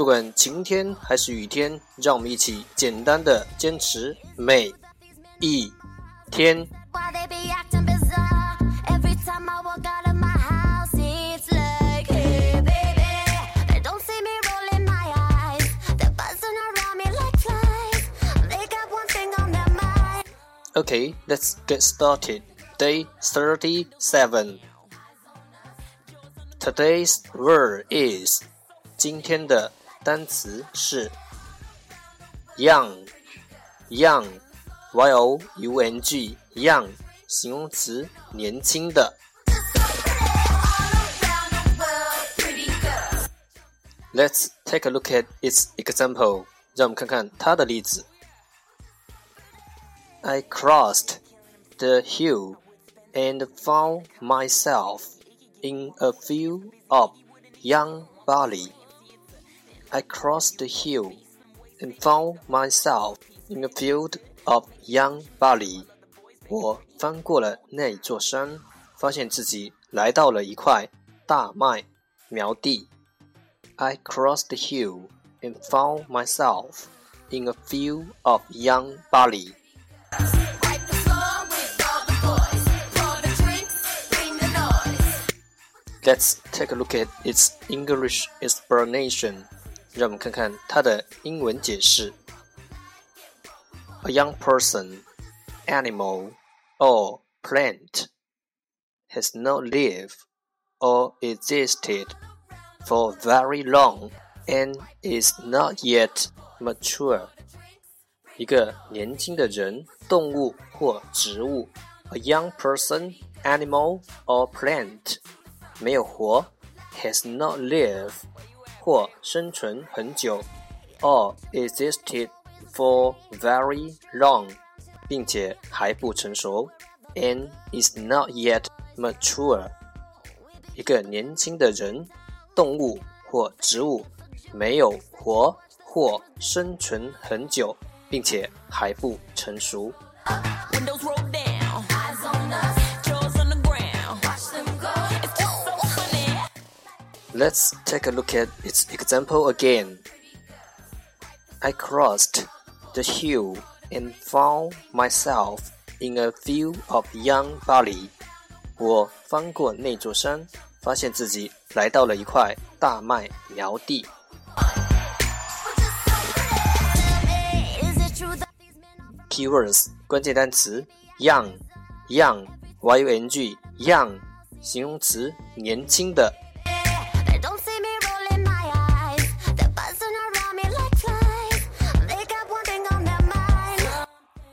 不管晴天还是雨天，让我们一起简单的坚持每一天。Okay, let's get started. Day 37. Today's word is 今天的单词是 young，young，y o u n g，young，形容词，年轻的。Let's take a look at its example，让我们看看它的例子。I crossed the hill and found myself in a field of young barley. I crossed the hill and found myself in a field of young barley. 我翻过了那座山，发现自己来到了一块大麦苗地。I crossed the hill and found myself in a field of young barley. Let's take a look at its English explanation. 让我们看看它的英文解释。A young person, animal, or plant has not lived or existed for very long and is not yet mature. 一个年轻的人、动物或植物。A young person, animal, or plant 没有活，has not lived 或生存很久，or existed for very long，并且还不成熟，and is not yet mature。一个年轻的人、动物或植物没有活或生存很久，并且还不成熟。Let's take a look at its example again. I crossed the hill and found myself in a field of young barley. 我翻过那座山，发现自己来到了一块大麦苗地。Keywords 关键单词 young young y u n g young 形容词年轻的。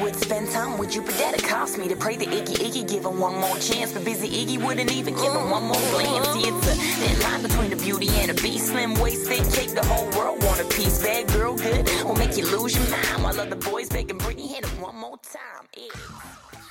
Would spend time with you, but that it cost me to pray that Iggy Iggy give him one more chance. But busy Iggy wouldn't even give him one more glance. See, it's a thin line between the beauty and the beast. Slim waisted, cake, the whole world want a piece. Bad girl, good, will make you lose your mind. While other boys begging Britney hit him one more time. Iggy.